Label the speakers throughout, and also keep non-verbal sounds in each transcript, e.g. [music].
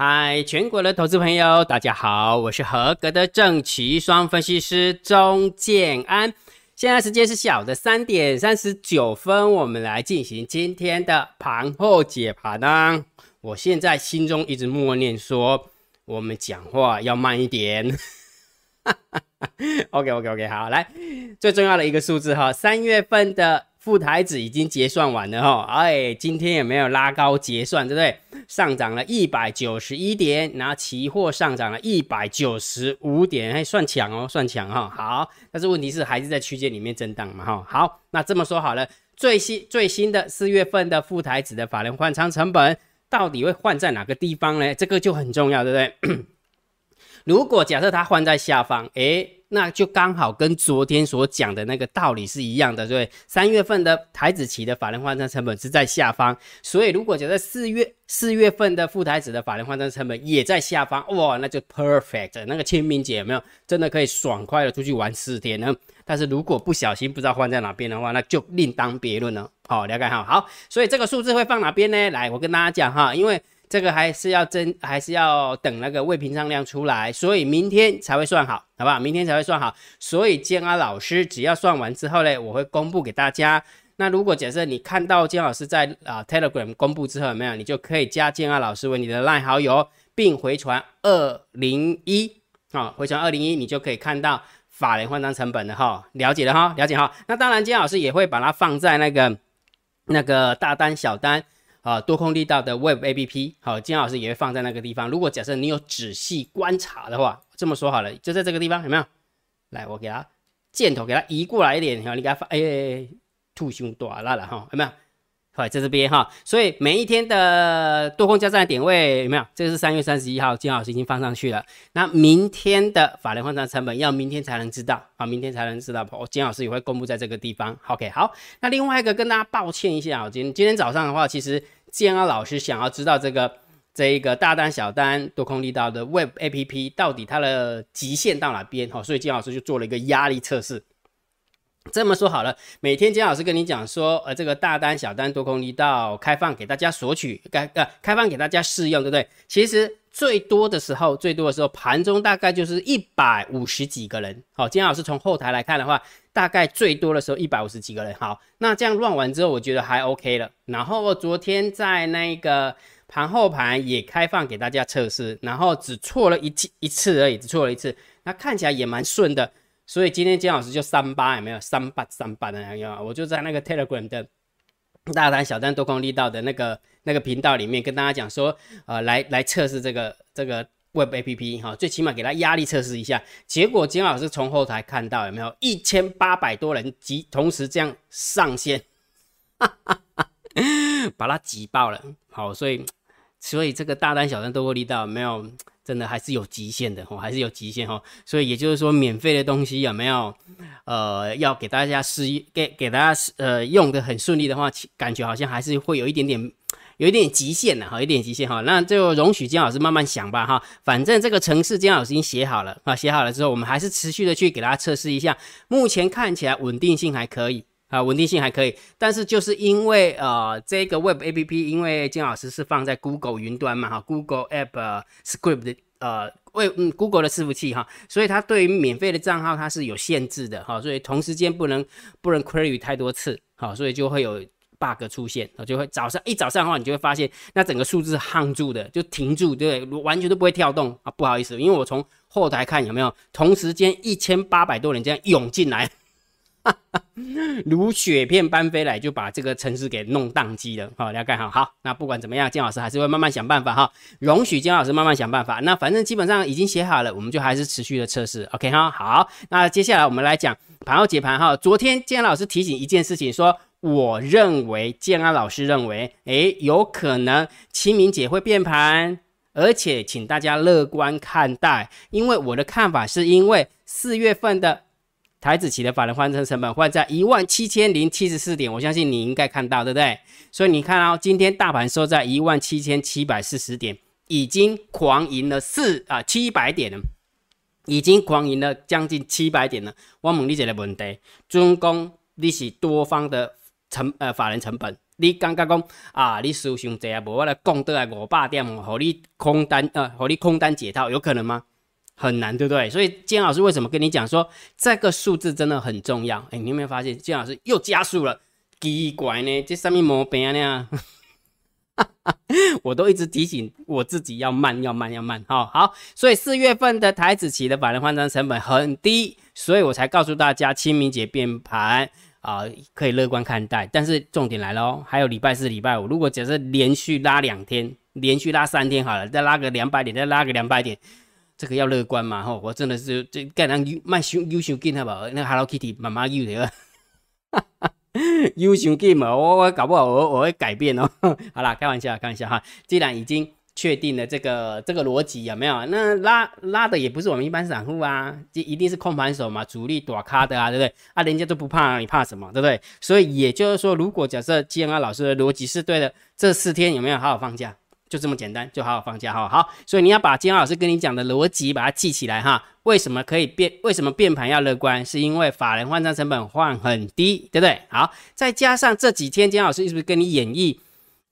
Speaker 1: 嗨，全国的投资朋友，大家好，我是合格的正奇双分析师钟建安。现在时间是下午的三点三十九分，我们来进行今天的盘后解盘呢。我现在心中一直默念说，我们讲话要慢一点。[laughs] OK OK OK，好，来最重要的一个数字哈，三月份的。副台子已经结算完了哈，哎，今天也没有拉高结算，对不对？上涨了一百九十一点，然后期货上涨了一百九十五点，还算强哦，算强哈。好，但是问题是还是在区间里面震荡嘛哈。好，那这么说好了，最新最新的四月份的副台子的法人换仓成本到底会换在哪个地方呢？这个就很重要，对不对？[coughs] 如果假设它换在下方，哎。那就刚好跟昨天所讲的那个道理是一样的，对三月份的台子期的法人换算成本是在下方，所以如果觉得四月四月份的副台子的法人换算成本也在下方，哇，那就 perfect，那个清明节有没有真的可以爽快的出去玩四天呢？但是如果不小心不知道换在哪边的话，那就另当别论了。好，了解哈。好，所以这个数字会放哪边呢？来，我跟大家讲哈，因为。这个还是要真，还是要等那个未平仓量出来，所以明天才会算好，好不好？明天才会算好。所以建安老师只要算完之后呢，我会公布给大家。那如果假设你看到建老师在啊 Telegram 公布之后有没有？你就可以加建安老师为你的 LINE 好友，并回传二零一啊，回传二零一，你就可以看到法人换仓成本的哈，了解了哈，了解哈。那当然，建老师也会把它放在那个那个大单小单。啊，多空力道的 Web A P P，好，金老师也会放在那个地方。如果假设你有仔细观察的话，这么说好了，就在这个地方，有没有？来，我给它箭头给它移过来一点，哈，你给他发，哎，兔胸短了了哈，有没有？好，在这边哈，所以每一天的多空交战点位有没有？这个是三月三十一号，金老师已经放上去了。那明天的法人换算成本要明天才能知道，啊，明天才能知道。我金老师也会公布在这个地方。OK，好，那另外一个跟大家抱歉一下，今今天早上的话，其实。建安老师想要知道这个这一个大单小单多空力道的 Web A P P 到底它的极限到哪边？哈，所以建老师就做了一个压力测试。这么说好了，每天金老师跟你讲说，呃，这个大单小单多空力道开放给大家索取，该呃开放给大家试用，对不对？其实最多的时候，最多的时候盘中大概就是一百五十几个人。好，金老师从后台来看的话。大概最多的时候一百五十几个人，好，那这样乱完之后，我觉得还 OK 了。然后昨天在那个盘后盘也开放给大家测试，然后只错了一次一次而已，只错了一次，那看起来也蛮顺的。所以今天金老师就三八有没有三八三八的样有？我就在那个 Telegram 的大单小单多空力道的那个那个频道里面跟大家讲说，呃，来来测试这个这个。Web A P P 哈，最起码给他压力测试一下。结果金老师从后台看到有没有一千八百多人挤，同时这样上线，[laughs] 把它挤爆了。好，所以所以这个大单小单都会力到没有，真的还是有极限的哦，还是有极限哈。所以也就是说，免费的东西有没有？呃，要给大家试给给大家呃用的很顺利的话，感觉好像还是会有一点点。有一点极限了哈，有点极限哈，那就容许金老师慢慢想吧哈。反正这个程式金老师已经写好了啊，写好了之后，我们还是持续的去给大家测试一下。目前看起来稳定性还可以啊，稳定性还可以。但是就是因为呃这个 Web A P P，因为金老师是放在 Google 云端嘛哈，Google App Script 的呃为嗯 Google 的伺服器哈，所以它对于免费的账号它是有限制的哈，所以同时间不能不能 query 太多次好，所以就会有。Bug 出现，我就会早上一早上的话，你就会发现那整个数字夯住的，就停住，对，完全都不会跳动啊！不好意思，因为我从后台看有没有同时间一千八百多人这样涌进来，[laughs] 如雪片般飞来，就把这个城市给弄宕机了。好，大家看好，好，那不管怎么样，金老师还是会慢慢想办法哈，容许金老师慢慢想办法。那反正基本上已经写好了，我们就还是持续的测试。OK 哈，好，那接下来我们来讲盘后解盘哈。昨天金老师提醒一件事情说。我认为建安老师认为，诶，有可能清明节会变盘，而且请大家乐观看待。因为我的看法是因为四月份的台子期的法人换成成本换在一万七千零七十四点，我相信你应该看到，对不对？所以你看哦，今天大盘收在一万七千七百四十点，已经狂赢了四啊七百点了，已经狂赢了将近七百点了。我问你一个问题：中共你是多方的？成呃法人成本你刚刚讲啊，你输伤济啊，无我来降倒来五百点，互你空单呃，互你空单解套，有可能吗？很难，对不对？所以金老师为什么跟你讲说这个数字真的很重要？哎，你有没有发现金老师又加速了？奇怪呢，这上面毛病呢？[laughs] 我都一直提醒我自己要慢，要慢，要慢。好好，所以四月份的台子期的法人换张成本很低，所以我才告诉大家清明节变盘啊，可以乐观看待。但是重点来了哦，还有礼拜四、礼拜五，如果假设连续拉两天，连续拉三天好了，再拉个两百点，再拉个两百点，这个要乐观嘛？吼，我真的是这干人优卖优优秀劲好不？那 Hello Kitty 妈妈优的。优秀劲嘛，我我搞不好我我会改变哦。[laughs] 好啦，开玩笑，开玩笑哈。既然已经确定了这个这个逻辑有没有？那拉拉的也不是我们一般散户啊，这一定是控盘手嘛，主力躲咖的啊，对不对？啊，人家都不怕，你怕什么？对不对？所以也就是说，如果假设建安老师的逻辑是对的，这四天有没有好好放假？就这么简单，就好好放假哈。好，所以你要把金老师跟你讲的逻辑把它记起来哈。为什么可以变？为什么变盘要乐观？是因为法人换账成本换很低，对不对？好，再加上这几天金老师是不是跟你演绎？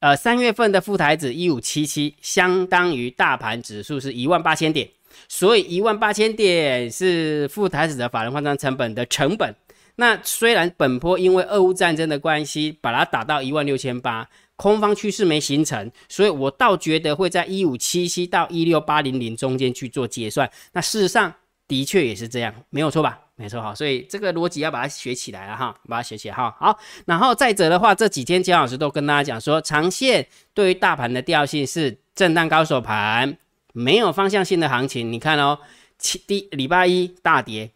Speaker 1: 呃，三月份的副台子一五七七，相当于大盘指数是一万八千点，所以一万八千点是副台子的法人换账成本的成本。那虽然本波因为俄乌战争的关系，把它打到一万六千八。空方趋势没形成，所以我倒觉得会在一五七七到一六八零零中间去做结算。那事实上的确也是这样，没有错吧？没错哈，所以这个逻辑要把它学起来了哈，把它学起来哈。好，然后再者的话，这几天姜老师都跟大家讲说，长线对于大盘的调性是震荡高手盘，没有方向性的行情。你看哦，七第礼拜一大跌，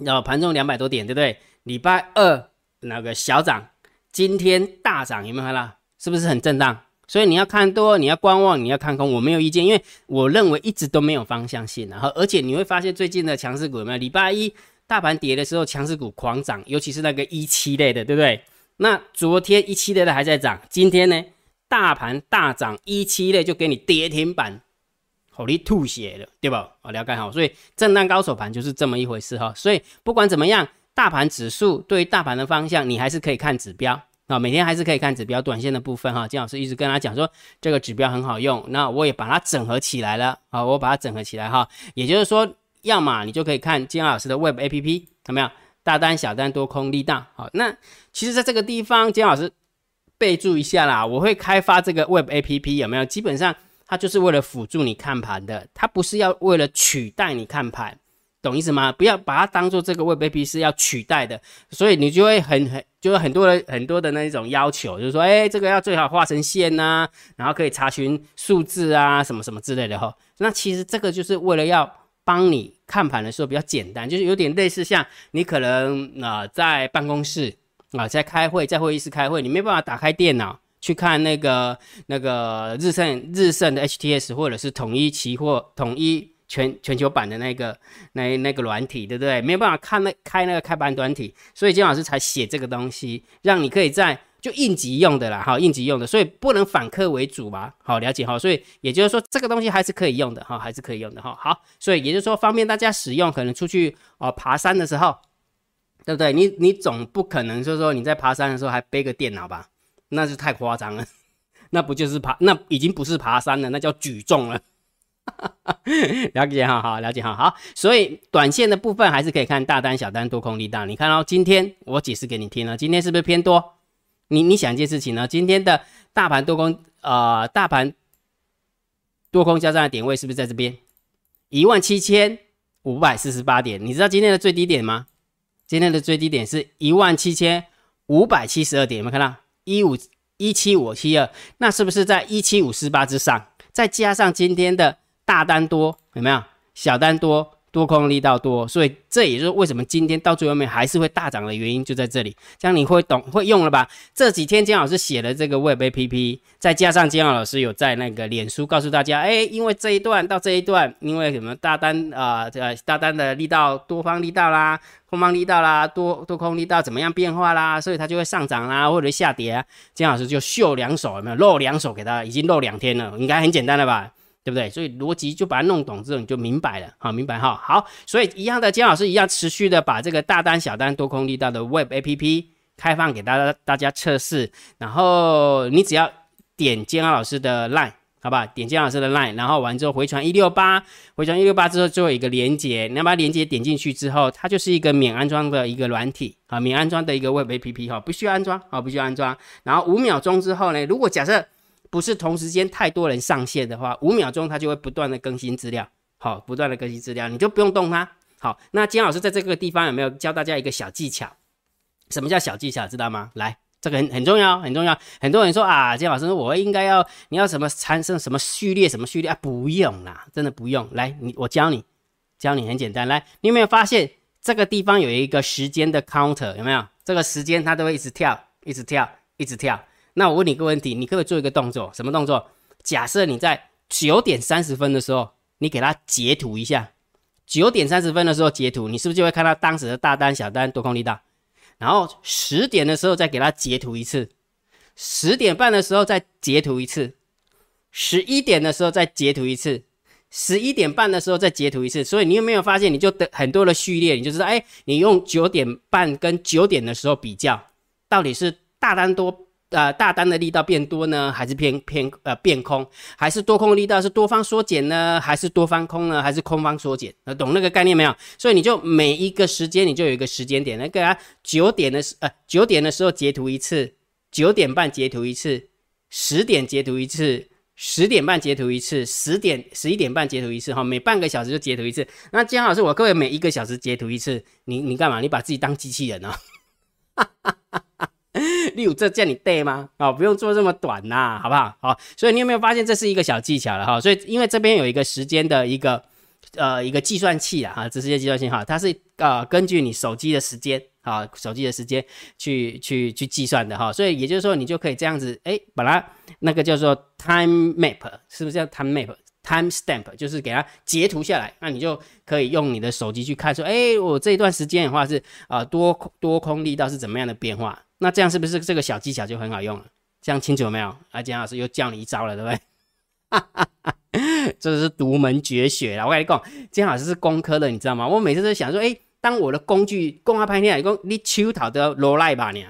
Speaker 1: 然后盘中两百多点，对不对？礼拜二那个小涨，今天大涨，有没有看到？是不是很震荡？所以你要看多，你要观望，你要看空，我没有意见，因为我认为一直都没有方向性。然后，而且你会发现最近的强势股有没有？礼拜一大盘跌的时候，强势股狂涨，尤其是那个一七类的，对不对？那昨天一七类的还在涨，今天呢，大盘大涨，一七类就给你跌停板，好你吐血了，对吧？好，了解好。所以震荡高手盘就是这么一回事哈。所以不管怎么样，大盘指数对于大盘的方向，你还是可以看指标。啊，每天还是可以看指标，短线的部分哈。金老师一直跟他讲说，这个指标很好用，那我也把它整合起来了啊，我把它整合起来哈。也就是说，要么你就可以看金老师的 Web A P P，有没有大单、小单、多空、力大？好，那其实在这个地方，金老师备注一下啦，我会开发这个 Web A P P，有没有？基本上它就是为了辅助你看盘的，它不是要为了取代你看盘。懂意思吗？不要把它当做这个 Web A P P 是要取代的，所以你就会很很就是很多的很多的那一种要求，就是说，哎，这个要最好画成线呐，然后可以查询数字啊，什么什么之类的哈。那其实这个就是为了要帮你看盘的时候比较简单，就是有点类似像你可能啊在办公室啊在开会，在会议室开会，你没办法打开电脑去看那个那个日盛日盛的 H T S 或者是统一期货统一。全全球版的那个那那个软体，对不对？没有办法看那开那个开盘短体，所以金老师才写这个东西，让你可以在就应急用的啦，哈，应急用的，所以不能反客为主吧？好，了解哈，所以也就是说这个东西还是可以用的哈，还是可以用的哈。好，所以也就是说方便大家使用，可能出去哦爬山的时候，对不对？你你总不可能就是说你在爬山的时候还背个电脑吧？那是太夸张了，那不就是爬？那已经不是爬山了，那叫举重了。[laughs] 了解哈，好了解哈，好，所以短线的部分还是可以看大单、小单、多空力大。你看到今天我解释给你听了，今天是不是偏多？你你想一件事情呢？今天的大盘多空，呃，大盘多空交战的点位是不是在这边？一万七千五百四十八点。你知道今天的最低点吗？今天的最低点是一万七千五百七十二点，有没有看到？一五一七五七二，那是不是在一七五四八之上？再加上今天的。大单多有没有？小单多。多空力道多，所以这也就是为什么今天到最后面还是会大涨的原因，就在这里。这样你会懂会用了吧？这几天姜老师写的这个 Web A P P，再加上姜老师有在那个脸书告诉大家，哎，因为这一段到这一段，因为什么大单啊，这大单的力道多方力道啦，空方力道啦，多多空力道怎么样变化啦，所以它就会上涨啦，或者下跌啊。姜老师就秀两手，有没有露两手给他？已经露两天了，应该很简单了吧？对不对？所以逻辑就把它弄懂之后，你就明白了，好，明白哈。好，所以一样的，姜老师一样持续的把这个大单、小单、多空力道的 Web A P P 开放给大家大家测试，然后你只要点建安老师的 line。好吧，点金老师的 line，然后完之后回传一六八，回传一六八之后最后一个连接，你要把连接点进去之后，它就是一个免安装的一个软体啊，免安装的一个 web app 哈，不需要安装啊，不需要安装。然后五秒钟之后呢，如果假设不是同时间太多人上线的话，五秒钟它就会不断的更新资料，好，不断的更新资料，你就不用动它。好，那金老师在这个地方有没有教大家一个小技巧？什么叫小技巧？知道吗？来。这个很很重要，很重要。很多人说啊，金老师，我应该要你要什么产生什么序列，什么序列啊？不用啦，真的不用。来，你我教你，教你很简单。来，你有没有发现这个地方有一个时间的 counter？有没有？这个时间它都会一直跳，一直跳，一直跳。那我问你一个问题，你可不可以做一个动作？什么动作？假设你在九点三十分的时候，你给它截图一下。九点三十分的时候截图，你是不是就会看到当时的大单、小单、多空力道？然后十点的时候再给他截图一次，十点半的时候再截图一次，十一点的时候再截图一次，十一点半的时候再截图一次。所以你有没有发现，你就得很多的序列，你就知道，哎，你用九点半跟九点的时候比较，到底是大单多。呃，大单的力道变多呢，还是偏偏呃变空，还是多空力道是多方缩减呢，还是多方空呢，还是空方缩减？那懂那个概念没有？所以你就每一个时间你就有一个时间点，那个啊九点的时呃九点的时候截图一次，九点半截图一次，十点截图一次，十点半截图一次，十点十一点半截图一次哈，每半个小时就截图一次。那姜老师，我各位每一个小时截图一次，你你干嘛？你把自己当机器人呢？[laughs] [laughs] 例如这叫你对吗？哦，不用做这么短呐，好不好？好，所以你有没有发现这是一个小技巧了哈？所以因为这边有一个时间的一个呃一个计算器啊，哈，这是个计算器哈，它是呃根据你手机的时间啊，手机的时间去去去计算的哈，所以也就是说你就可以这样子哎，把它那个叫做 time map，是不是叫 time map？time stamp 就是给它截图下来，那你就可以用你的手机去看说，哎，我这一段时间的话是啊多多空力道是怎么样的变化？那这样是不是这个小技巧就很好用了？这样清楚了没有？啊，姜老师又教你一招了，对不对？哈哈哈，这是独门绝学了。我跟你讲，姜老师是工科的，你知道吗？我每次都想说，哎，当我的工具公开拍片，你讲你手头都要罗赖吧你？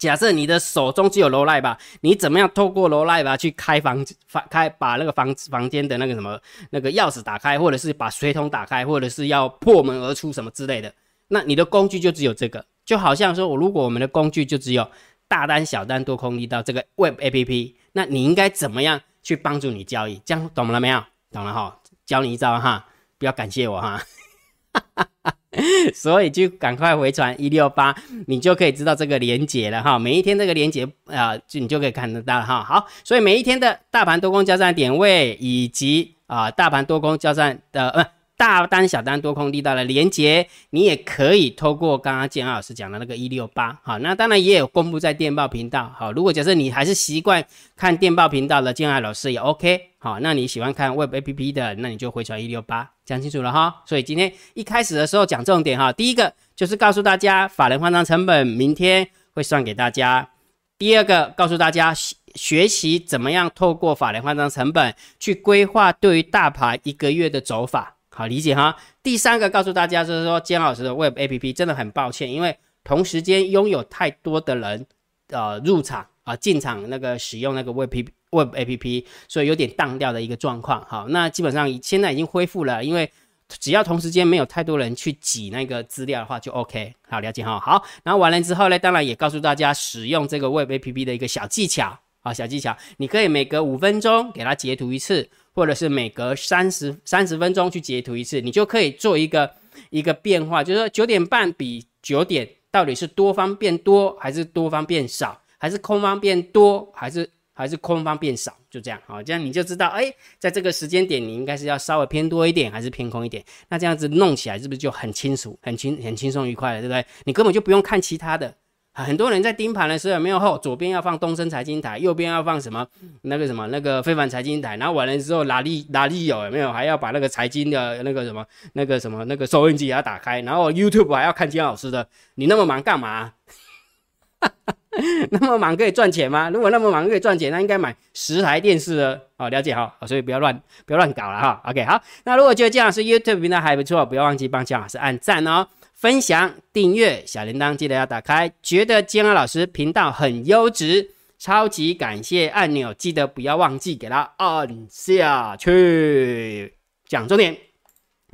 Speaker 1: 假设你的手中只有罗赖吧，你怎么样透过罗赖吧去开房房开把那个房房间的那个什么那个钥匙打开，或者是把水桶打开，或者是要破门而出什么之类的？那你的工具就只有这个。就好像说，我如果我们的工具就只有大单、小单、多空力到这个 Web A P P，那你应该怎么样去帮助你交易？这样懂了没有？懂了哈，教你一招哈，不要感谢我哈，[laughs] 所以就赶快回传一六八，你就可以知道这个连接了哈。每一天这个连接啊，就你就可以看得到哈。好，所以每一天的大盘多空交战点位以及啊大盘多空交战的呃。大单、小单、多空力道的连接，你也可以透过刚刚建安老师讲的那个一六八，好，那当然也有公布在电报频道，好，如果假设你还是习惯看电报频道的建安老师也 OK，好，那你喜欢看 Web APP 的，那你就回传一六八，讲清楚了哈。所以今天一开始的时候讲重点哈，第一个就是告诉大家法人换仓成本明天会算给大家，第二个告诉大家学习怎么样透过法人换仓成本去规划对于大盘一个月的走法。好理解哈。第三个告诉大家就是说，姜老师的 Web A P P 真的很抱歉，因为同时间拥有太多的人，呃，入场啊进场那个使用那个 Web P Web A P P，所以有点荡掉的一个状况。好，那基本上现在已经恢复了，因为只要同时间没有太多人去挤那个资料的话，就 OK。好，了解哈。好，然后完了之后呢，当然也告诉大家使用这个 Web A P P 的一个小技巧啊，小技巧，你可以每隔五分钟给它截图一次。或者是每隔三十三十分钟去截图一次，你就可以做一个一个变化，就是说九点半比九点到底是多方变多还是多方变少，还是空方变多还是还是空方变少，就这样好，这样你就知道，哎，在这个时间点你应该是要稍微偏多一点还是偏空一点，那这样子弄起来是不是就很清楚、很轻、很轻松愉快了，对不对？你根本就不用看其他的。很多人在盯盘的时候有没有后左边要放东升财经台，右边要放什么那个什么那个非凡财经台，然后完了之后哪里哪里有有没有还要把那个财经的那个什么那个什么那个收音机也要打开，然后 YouTube 还要看金老师的，你那么忙干嘛？[laughs] 那么忙可以赚钱吗？如果那么忙可以赚钱，那应该买十台电视了。好，了解哈，所以不要乱不要乱搞了哈。OK，好，那如果觉得金老师 YouTube 频道还不错，不要忘记帮姜老师按赞哦。分享、订阅小铃铛，记得要打开。觉得金安老师频道很优质，超级感谢按钮，记得不要忘记给它按下去。讲重点，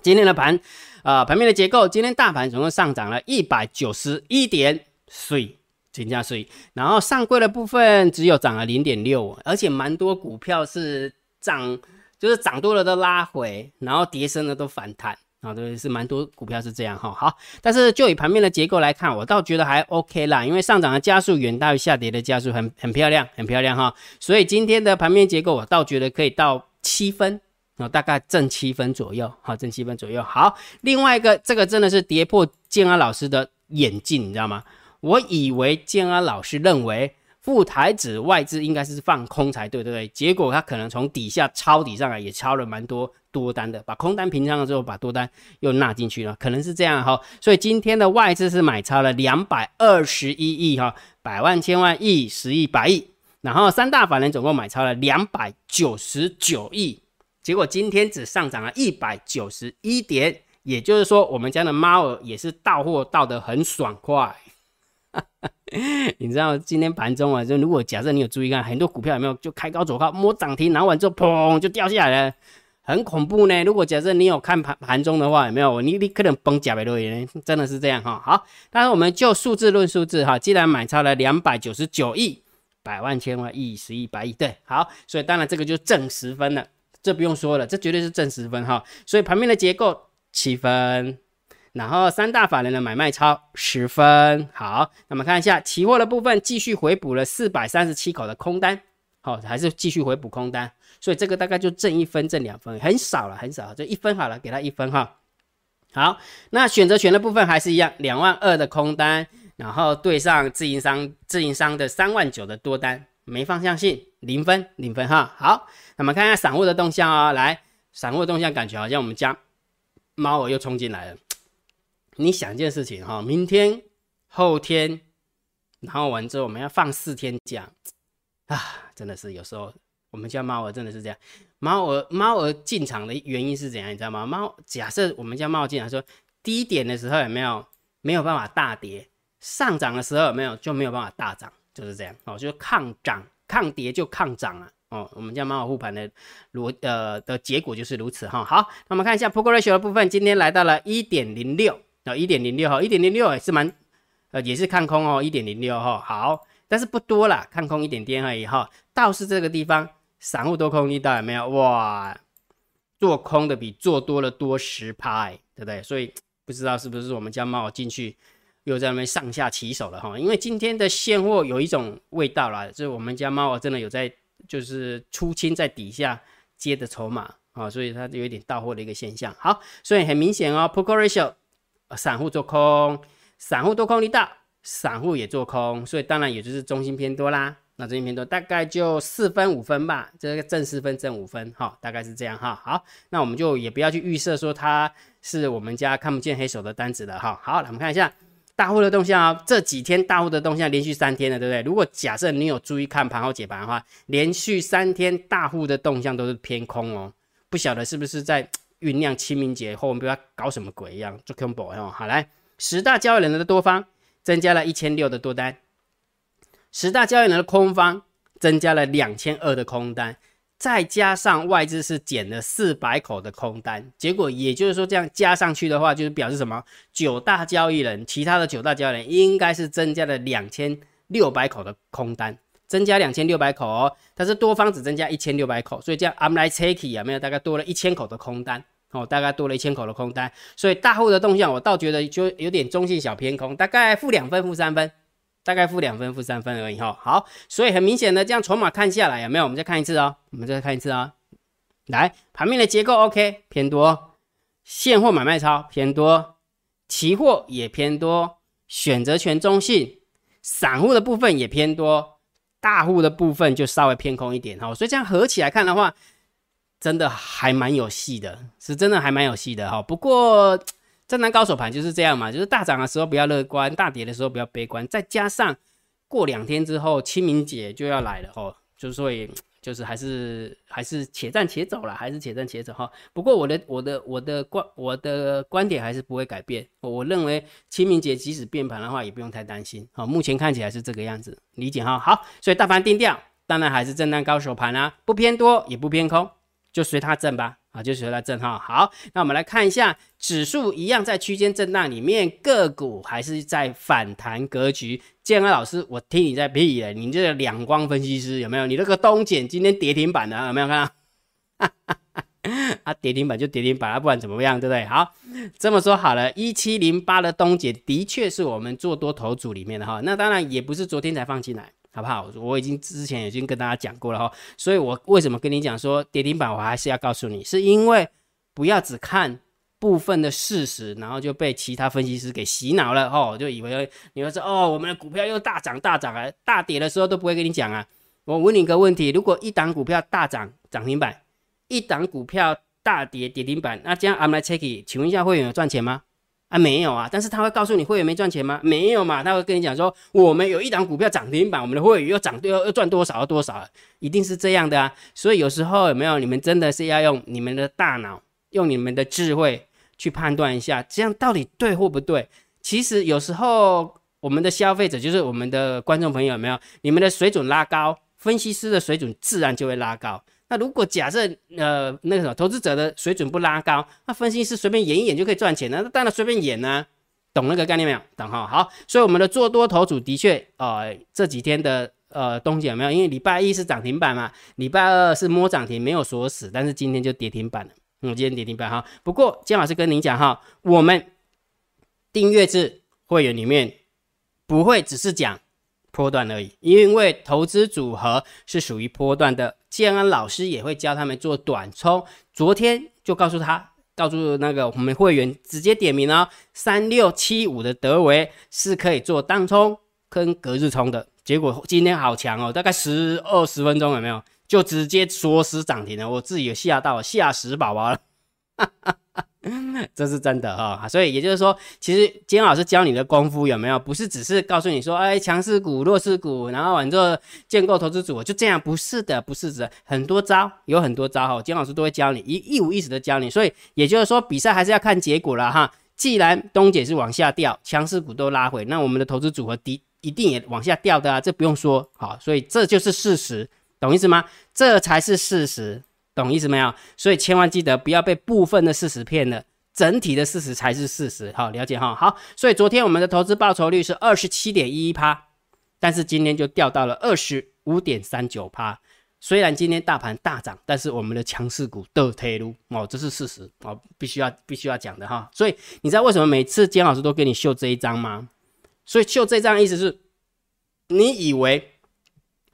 Speaker 1: 今天的盘，啊，盘面的结构，今天大盘总共上涨了一百九十一点，税，增加税。然后上柜的部分只有涨了零点六，而且蛮多股票是涨，就是涨多了都拉回，然后跌升的都反弹。啊，对，是蛮多股票是这样哈。好，但是就以盘面的结构来看，我倒觉得还 OK 啦，因为上涨的加速远大于下跌的加速，很很漂亮，很漂亮哈。所以今天的盘面结构，我倒觉得可以到七分啊，大概正七分左右，好，正七分左右。好，另外一个，这个真的是跌破建安老师的眼镜，你知道吗？我以为建安老师认为。副台指外资应该是放空才对，对不对？结果他可能从底下抄底上来，也抄了蛮多多单的，把空单平仓了之后，把多单又纳进去了，可能是这样哈。所以今天的外资是买超了两百二十一亿哈，百万、千万、亿、十亿、百亿，然后三大法人总共买超了两百九十九亿，结果今天只上涨了一百九十一点，也就是说，我们家的猫儿也是到货到得很爽快。你知道今天盘中啊，就如果假设你有注意看，很多股票有没有就开高走高，摸涨停，拿完之后砰就掉下来了，很恐怖呢。如果假设你有看盘盘中的话，有没有你你可能崩假百多元，真的是这样哈。好，但是我们就数字论数字哈，既然买超了两百九十九亿，百万千万亿十亿百亿，对，好，所以当然这个就正十分了，这不用说了，这绝对是正十分哈。所以盘面的结构七分。然后三大法人的买卖超十分好，那么看一下期货的部分，继续回补了四百三十七口的空单，好，还是继续回补空单，所以这个大概就挣一分，挣两分，很少了，很少，就一分好了，给他一分哈。好，那选择权的部分还是一样，两万二的空单，然后对上自营商，自营商的三万九的多单，没方向性，零分，零分哈。好，那么看一下散户的动向啊，来，散户的动向感觉好像我们家猫儿又冲进来了。你想一件事情哈，明天、后天，然后完之后我们要放四天假啊，真的是有时候我们家猫儿真的是这样。猫儿猫儿进场的原因是怎样，你知道吗？猫假设我们家猫进来说低点的时候有没有没有办法大跌，上涨的时候有没有就没有办法大涨，就是这样哦，就是抗涨抗跌就抗涨了哦。我们家猫儿护盘的逻呃的结果就是如此哈。好，那我们看一下 p o k e ratio 的部分，今天来到了一点零六。啊，一点零六哈，一点零六也是蛮，呃，也是看空哦，一点零六哈，好，但是不多啦，看空一点点而已哈。倒是这个地方，散户多空力道有没有？哇，做空的比做多了多十趴，对不对？所以不知道是不是我们家猫进去又在那边上下其手了哈。因为今天的现货有一种味道啦，就是我们家猫真的有在，就是出清在底下接的筹码啊，所以它有一点到货的一个现象。好，所以很明显哦 p o k e ratio。散户做空，散户多空力大，散户也做空，所以当然也就是中心偏多啦。那中心偏多大概就四分五分吧，这个正四分正五分哈，大概是这样哈。好，那我们就也不要去预设说它是我们家看不见黑手的单子了哈。好，我们看一下大户的动向啊，这几天大户的动向连续三天了，对不对？如果假设你有注意看盘后解盘的话，连续三天大户的动向都是偏空哦，不晓得是不是在。酝酿清明节后，我们不知道搞什么鬼一样，做空博哦。好来，十大交易人的多方增加了一千六的多单，十大交易人的空方增加了两千二的空单，再加上外资是减了四百口的空单，结果也就是说这样加上去的话，就是表示什么？九大交易人，其他的九大交易人应该是增加了两千六百口的空单。增加两千六百口哦，但是多方只增加一千六百口，所以这样 I'm like taky 啊，没有大概多了一千口的空单哦，大概多了一千口的空单，所以大户的动向我倒觉得就有点中性小偏空，大概负两分负三分，大概负两分负三分而已哈。好，所以很明显的这样筹码看下来有没有？我们再看一次哦，我们再看一次啊。来，盘面的结构 OK 偏多，现货买卖超偏多，期货也偏多，选择权中性，散户的部分也偏多。大户的部分就稍微偏空一点哈，所以这样合起来看的话，真的还蛮有戏的，是真的还蛮有戏的哈。不过正南高手盘就是这样嘛，就是大涨的时候比较乐观，大跌的时候比较悲观。再加上过两天之后清明节就要来了哈，就是所以就是还是还是且战且走了，还是且战且走哈。不过我的我的我的观我的观点还是不会改变。我认为清明节即使变盘的话，也不用太担心。好，目前看起来是这个样子，理解哈。好，所以大盘定调，当然还是震荡高手盘啊，不偏多也不偏空，就随它震吧。啊，就随它震哈。好，那我们来看一下指数一样在区间震荡里面，个股还是在反弹格局。建安老师，我听你在屁了，你这个两光分析师有没有？你那个东简今天跌停板的有没有看到？[laughs] 啊，跌停板就跌停板啊，不管怎么样，对不对？好，这么说好了，一七零八的东简的确是我们做多头组里面的哈，那当然也不是昨天才放进来。好不好？我已经之前已经跟大家讲过了哈，所以我为什么跟你讲说跌停板，我还是要告诉你，是因为不要只看部分的事实，然后就被其他分析师给洗脑了哦，就以为你会说哦，我们的股票又大涨大涨啊，大跌的时候都不会跟你讲啊。我问你一个问题：如果一档股票大涨涨停板，一档股票大跌跌停板，那这样 I'm like checky，请问一下会员有赚钱吗？啊，没有啊，但是他会告诉你会员没赚钱吗？没有嘛，他会跟你讲说，我们有一档股票涨停板，我们的会员又涨又又赚多少多少，一定是这样的啊。所以有时候有没有，你们真的是要用你们的大脑，用你们的智慧去判断一下，这样到底对或不对？其实有时候我们的消费者就是我们的观众朋友，有没有？你们的水准拉高，分析师的水准自然就会拉高。那如果假设呃那个什么投资者的水准不拉高，那分析师随便演一演就可以赚钱呢？那当然随便演呢，懂那个概念没有？懂哈？好，所以我们的做多头组的确呃这几天的呃东西有没有？因为礼拜一是涨停板嘛，礼拜二是摸涨停没有锁死，但是今天就跌停板了。嗯，今天跌停板哈。不过姜老师跟您讲哈，我们订阅制会员里面不会只是讲。波段而已，因为投资组合是属于波段的。建安老师也会教他们做短冲。昨天就告诉他，告诉那个我们会员直接点名哦，三六七五的德维是可以做当冲跟隔日冲的。结果今天好强哦，大概十二十分钟有没有？就直接锁死涨停了，我自己也吓到，吓死宝宝了。[laughs] 这是真的哈，所以也就是说，其实金老师教你的功夫有没有？不是只是告诉你说，哎，强势股、弱势股，然后完之后建构投资组合，就这样？不是的，不是的，很多招，有很多招哈，金老师都会教你，一一五一十的教你。所以也就是说，比赛还是要看结果了哈。既然东姐是往下掉，强势股都拉回，那我们的投资组合的一定也往下掉的啊，这不用说好，所以这就是事实，懂意思吗？这才是事实。懂意思没有？所以千万记得不要被部分的事实骗了，整体的事实才是事实。好，了解哈。好，所以昨天我们的投资报酬率是二十七点一一趴，但是今天就掉到了二十五点三九趴。虽然今天大盘大涨，但是我们的强势股都退路哦，这是事实哦，必须要必须要讲的哈。所以你知道为什么每次姜老师都给你秀这一张吗？所以秀这张意思是，你以为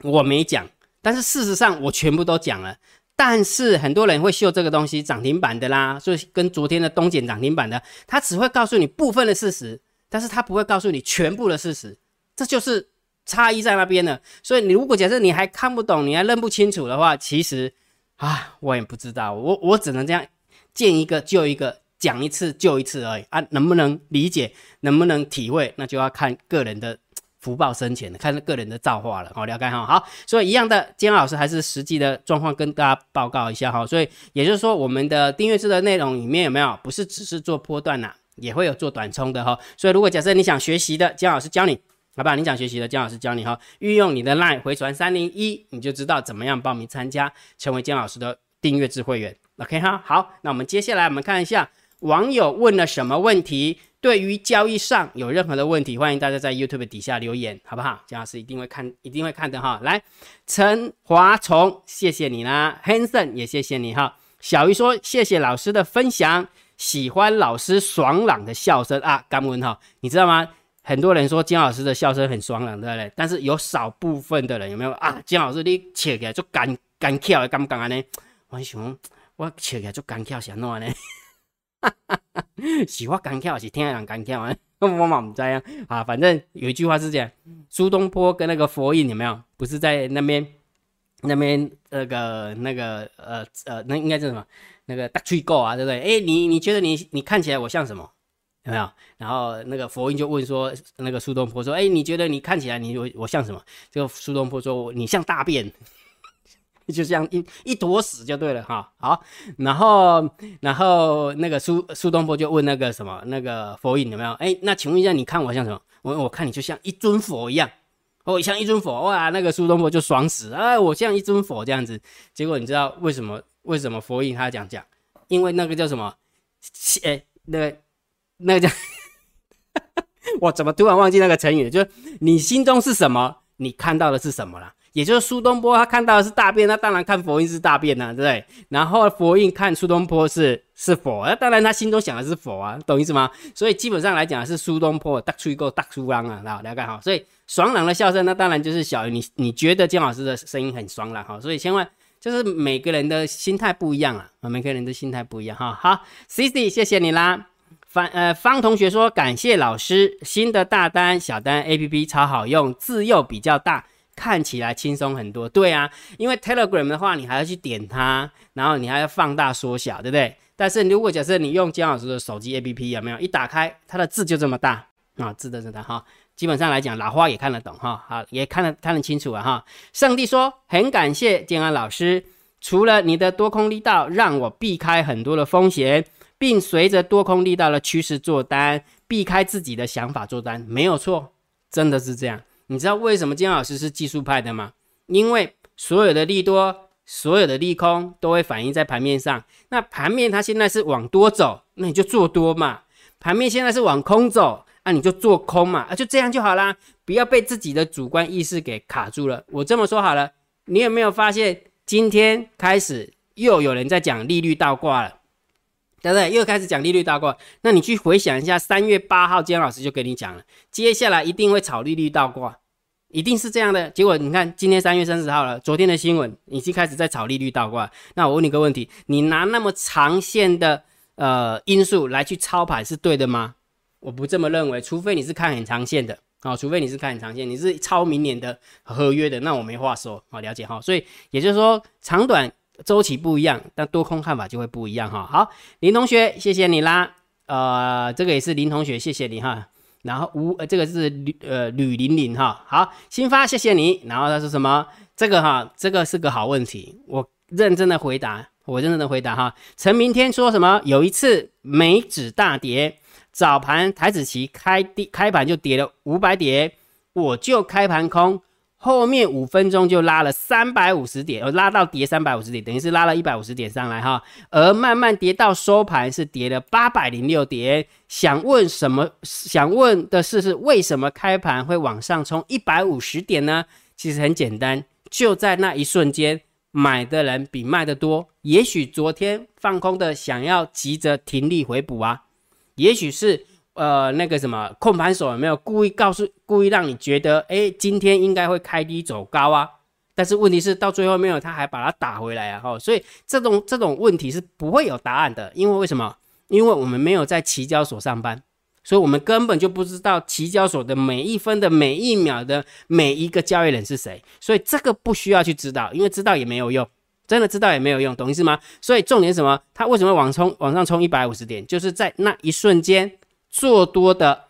Speaker 1: 我没讲，但是事实上我全部都讲了。但是很多人会秀这个东西涨停板的啦，所以跟昨天的东简涨停板的，他只会告诉你部分的事实，但是他不会告诉你全部的事实，这就是差异在那边了。所以你如果假设你还看不懂，你还认不清楚的话，其实啊，我也不知道，我我只能这样见一个就一个，讲一次就一次而已啊，能不能理解，能不能体会，那就要看个人的。福报深浅的，看个人的造化了，好了解哈。好，所以一样的，金老师还是实际的状况跟大家报告一下哈。所以也就是说，我们的订阅制的内容里面有没有不是只是做波段呐，也会有做短冲的哈。所以如果假设你想学习的，姜老师教你，好吧？你想学习的，姜老师教你哈。运用你的 LINE 回传三零一，你就知道怎么样报名参加，成为姜老师的订阅制会员。OK 哈。好，那我们接下来我们看一下网友问了什么问题。对于交易上有任何的问题，欢迎大家在 YouTube 底下留言，好不好？姜老师一定会看，一定会看的哈。来，陈华崇，谢谢你啦，Hanson 也谢谢你哈。小鱼说谢谢老师的分享，喜欢老师爽朗的笑声啊。刚问哈，你知道吗？很多人说金老师的笑声很爽朗，对不对？但是有少部分的人有没有啊？金老师你笑起来就干干跳的，敢不敢呢？我想我笑起来就干跳，想弄呢？哈哈哈，是我干跳，是听人干跳啊？[laughs] 我嘛唔知啊。啊，反正有一句话是这样：苏东坡跟那个佛印有没有？不是在那边那边那个那个呃呃，那应该是什么？那个大吹狗啊，对不对？哎，你你觉得你你看起来我像什么？有没有？然后那个佛印就问说，那个苏东坡说：哎，你觉得你看起来你我我像什么？这个苏东坡说：你像大便。就像一一坨屎就对了哈。好，然后然后那个苏苏东坡就问那个什么那个佛印有没有？哎，那请问一下，你看我像什么？我我看你就像一尊佛一样，哦，像一尊佛哇！那个苏东坡就爽死啊，我像一尊佛这样子。结果你知道为什么？为什么佛印他讲讲？因为那个叫什么？哎，那个那个叫。[laughs] 我怎么突然忘记那个成语？就是你心中是什么，你看到的是什么了？也就是苏东坡他看到的是大便，那当然看佛印是大便呐，对不对？然后佛印看苏东坡是是佛，那当然他心中想的是佛啊，懂意思吗？所以基本上来讲是苏东坡大吹够大苏朗啊，好了解好。所以爽朗的笑声，那当然就是小于你你觉得姜老师的声音很爽朗哈，所以千万就是每个人的心态不一样啊，每个人的心态不一样哈。好，Cici，谢谢你啦。方呃方同学说感谢老师，新的大单小单 A P P 超好用，字又比较大，看起来轻松很多。对啊，因为 Telegram 的话，你还要去点它，然后你还要放大缩小，对不对？但是如果假设你用姜老师的手机 A P P，有没有一打开它的字就这么大啊？字的真的哈，基本上来讲，老花也看得懂哈，好也看得看得清楚啊哈。上帝说很感谢建安老师，除了你的多空力道，让我避开很多的风险。并随着多空力道的趋势做单，避开自己的想法做单，没有错，真的是这样。你知道为什么金老师是技术派的吗？因为所有的利多、所有的利空都会反映在盘面上。那盘面它现在是往多走，那你就做多嘛；盘面现在是往空走，那你就做空嘛。啊，就这样就好啦，不要被自己的主观意识给卡住了。我这么说好了，你有没有发现今天开始又有人在讲利率倒挂了？对不对？又开始讲利率倒挂，那你去回想一下，三月八号姜老师就跟你讲了，接下来一定会炒利率倒挂，一定是这样的。结果你看，今天三月三十号了，昨天的新闻已经开始在炒利率倒挂。那我问你个问题，你拿那么长线的呃因素来去操盘是对的吗？我不这么认为，除非你是看很长线的啊，除非你是看很长线，你是超明年的合约的，那我没话说啊，了解哈。所以也就是说，长短。周期不一样，但多空看法就会不一样哈。好，林同学，谢谢你啦。呃，这个也是林同学，谢谢你哈。然后吴，这个是吕呃吕玲玲哈。好，新发，谢谢你。然后他说什么？这个哈，这个是个好问题，我认真的回答，我认真的回答哈。陈明天说什么？有一次美指大跌，早盘台子期开低开盘就跌了五百点，我就开盘空。后面五分钟就拉了三百五十点，呃，拉到跌三百五十点，等于是拉了一百五十点上来哈。而慢慢跌到收盘是跌了八百零六点。想问什么？想问的是是为什么开盘会往上冲一百五十点呢？其实很简单，就在那一瞬间，买的人比卖的多。也许昨天放空的想要急着停利回补啊，也许是。呃，那个什么控盘手有没有故意告诉、故意让你觉得，哎，今天应该会开低走高啊？但是问题是到最后没有，他还把它打回来啊！哈，所以这种这种问题是不会有答案的，因为为什么？因为我们没有在期交所上班，所以我们根本就不知道期交所的每一分的每一秒的每一个交易人是谁，所以这个不需要去知道，因为知道也没有用，真的知道也没有用，懂意思吗？所以重点什么？他为什么往冲往上冲一百五十点？就是在那一瞬间。做多的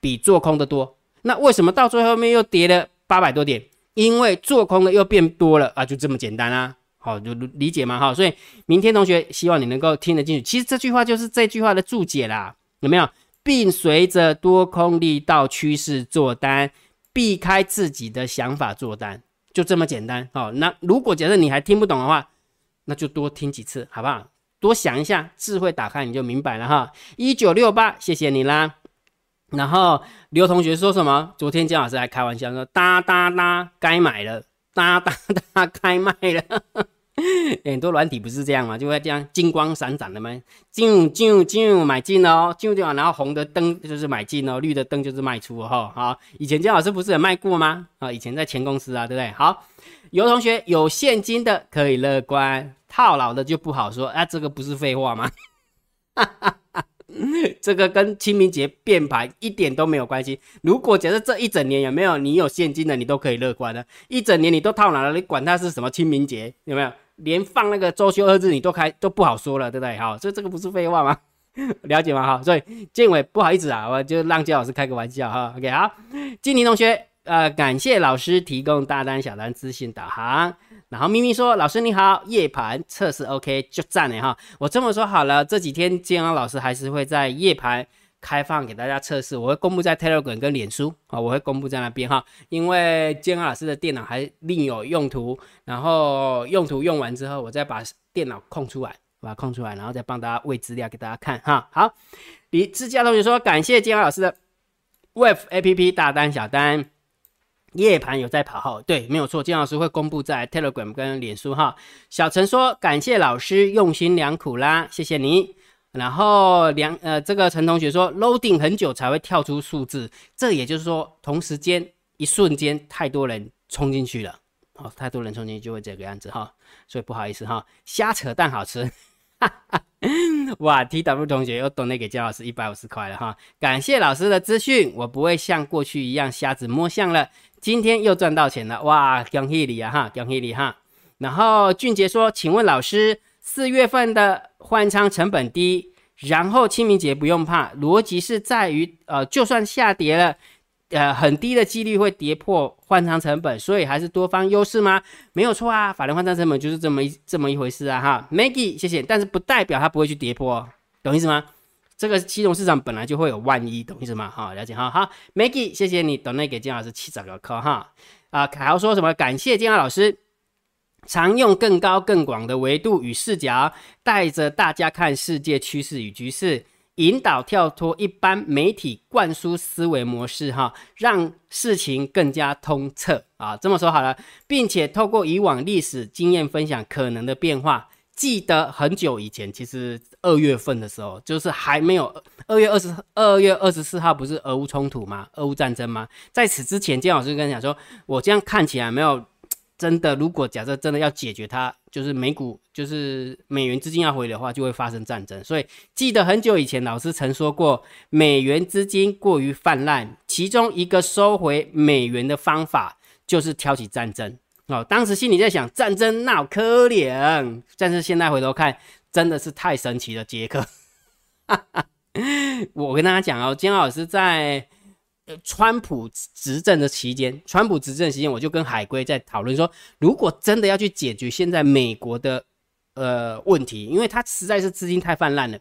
Speaker 1: 比做空的多，那为什么到最后面又跌了八百多点？因为做空的又变多了啊，就这么简单啊，好，就理解嘛，哈。所以明天同学希望你能够听得进去。其实这句话就是这句话的注解啦，有没有？并随着多空力道趋势做单，避开自己的想法做单，就这么简单。好，那如果假设你还听不懂的话，那就多听几次，好不好？多想一下，智慧打开你就明白了哈。一九六八，谢谢你啦。然后刘同学说什么？昨天姜老师还开玩笑说：“哒哒哒，该买了，哒哒哒，该卖了。[laughs] ”很多软体不是这样吗？就会这样金光闪闪的吗？进入进入进入，买进哦，进入进，然后红的灯就是买进哦，绿的灯就是卖出哦。好，以前姜老师不是有卖过吗？啊，以前在前公司啊，对不对？好，有同学有现金的可以乐观。套牢的就不好说，啊，这个不是废话吗？[laughs] 这个跟清明节变盘一点都没有关系。如果假设这一整年有没有你有现金的，你都可以乐观的。一整年你都套牢了，你管它是什么清明节有没有？连放那个周休二日你都开都不好说了，对不对？好，所以这个不是废话吗？了解吗？哈，所以建伟不好意思啊，我就让姜老师开个玩笑哈。OK，好，金宁同学，呃，感谢老师提供大单小单资讯导航。然后咪咪说：“老师你好，夜盘测试 OK 就赞了哈。”我这么说好了，这几天建安老师还是会在夜盘开放给大家测试，我会公布在 Telegram 跟脸书啊，我会公布在那边哈。因为建安老师的电脑还另有用途，然后用途用完之后，我再把电脑空出来，把它空出来，然后再帮大家喂资料给大家看哈。好，李志佳同学说：“感谢建安老师的 Web APP 大单小单。”夜盘有在跑号，对，没有错。金老师会公布在 Telegram 跟脸书哈。小陈说：“感谢老师用心良苦啦，谢谢你。”然后梁呃，这个陈同学说：“loading 很久才会跳出数字，这也就是说，同时间一瞬间太多人冲进去了，哦，太多人冲进去就会这个样子哈。所以不好意思哈，瞎扯淡好吃。哈 [laughs] 哈哇，T W 同学又多那给姜老师一百五十块了哈，感谢老师的资讯，我不会像过去一样瞎子摸象了。”今天又赚到钱了哇！恭喜你啊哈，恭喜你哈。然后俊杰说：“请问老师，四月份的换仓成本低，然后清明节不用怕，逻辑是在于呃，就算下跌了，呃，很低的几率会跌破换仓成本，所以还是多方优势吗？没有错啊，法人换仓成本就是这么一这么一回事啊哈。Maggie，谢谢，但是不代表它不会去跌破，懂意思吗？”这个金融市场本来就会有万一，懂意思吗？哈，了解哈。好，Maggie，谢谢你，等那给金老师七十个课哈。啊，凯豪说什么？感谢金老师，常用更高更广的维度与视角，带着大家看世界趋势与局势，引导跳脱一般媒体灌输思维模式，哈，让事情更加通彻啊。这么说好了，并且透过以往历史经验分享可能的变化。记得很久以前，其实二月份的时候，就是还没有二月二十二月二十四号，不是俄乌冲突吗？俄乌战争吗？在此之前，金老师跟你讲说，我这样看起来没有真的。如果假设真的要解决它，就是美股就是美元资金要回的话，就会发生战争。所以记得很久以前，老师曾说过，美元资金过于泛滥，其中一个收回美元的方法就是挑起战争。哦，当时心里在想战争闹可怜，但是现在回头看，真的是太神奇了，杰克。[laughs] 我跟大家讲哦，金老师在川普执政的期间，川普执政期间，我就跟海龟在讨论说，如果真的要去解决现在美国的呃问题，因为它实在是资金太泛滥了，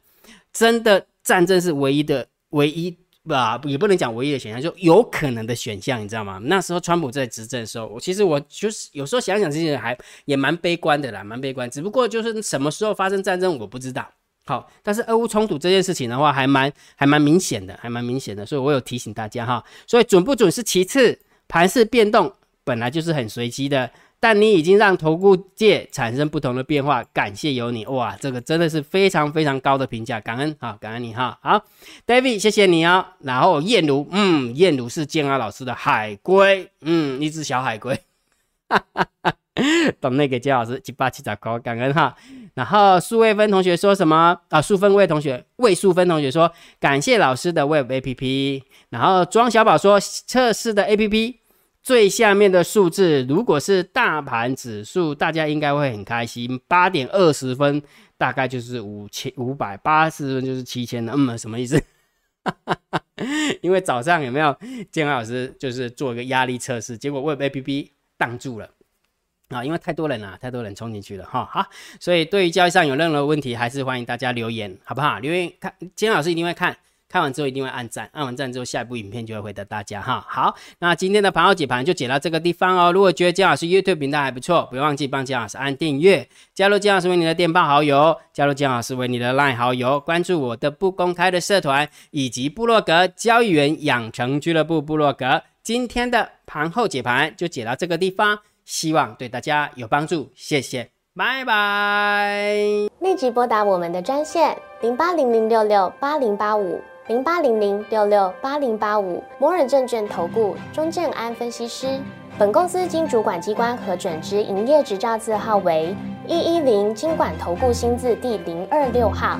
Speaker 1: 真的战争是唯一的唯一。吧，也不能讲唯一的选项，就有可能的选项，你知道吗？那时候川普在执政的时候，我其实我就是有时候想想这些人还也蛮悲观的啦，蛮悲观。只不过就是什么时候发生战争，我不知道。好，但是俄乌冲突这件事情的话，还蛮还蛮明显的，还蛮明显的，所以我有提醒大家哈。所以准不准是其次，盘势变动本来就是很随机的。但你已经让投顾界产生不同的变化，感谢有你哇！这个真的是非常非常高的评价，感恩啊，感恩你哈。好，David，谢谢你哦。然后燕如，嗯，燕如是建安老师的海龟，嗯，一只小海龟，哈哈哈。[laughs] 懂那个姜老师七八七早高，感恩哈。然后苏卫芬同学说什么啊？苏芬卫同学，魏素芬同学说感谢老师的 Web APP。然后庄小宝说测试的 APP。最下面的数字，如果是大盘指数，大家应该会很开心。八点二十分，大概就是五千五百八十分，就是七千了。嗯，什么意思？[laughs] 因为早上有没有建安老师就是做一个压力测试，结果 Web A P P 挡住了啊，因为太多人了，太多人冲进去了哈。好，所以对于交易上有任何问题，还是欢迎大家留言，好不好？留言看，金老师一定会看。看完之后一定会按赞，按完赞之后下一部影片就会回答大家哈。好，那今天的盘后解盘就解到这个地方哦。如果觉得姜老师 YouTube 频道还不错，不要忘记帮姜老师按订阅，加入姜老师为你的电报好友，加入姜老师为你的 LINE 好友，关注我的不公开的社团以及部落格交易员养成俱乐部部落格。今天的盘后解盘就解到这个地方，希望对大家有帮助，谢谢，拜拜。立即拨打我们的专线零八零零六六八零八五。零八零零六六八零八五摩尔证券投顾钟正安分析师，本公司经主管机关核准之营业执照字号为一一零金管投顾新字第零二六号。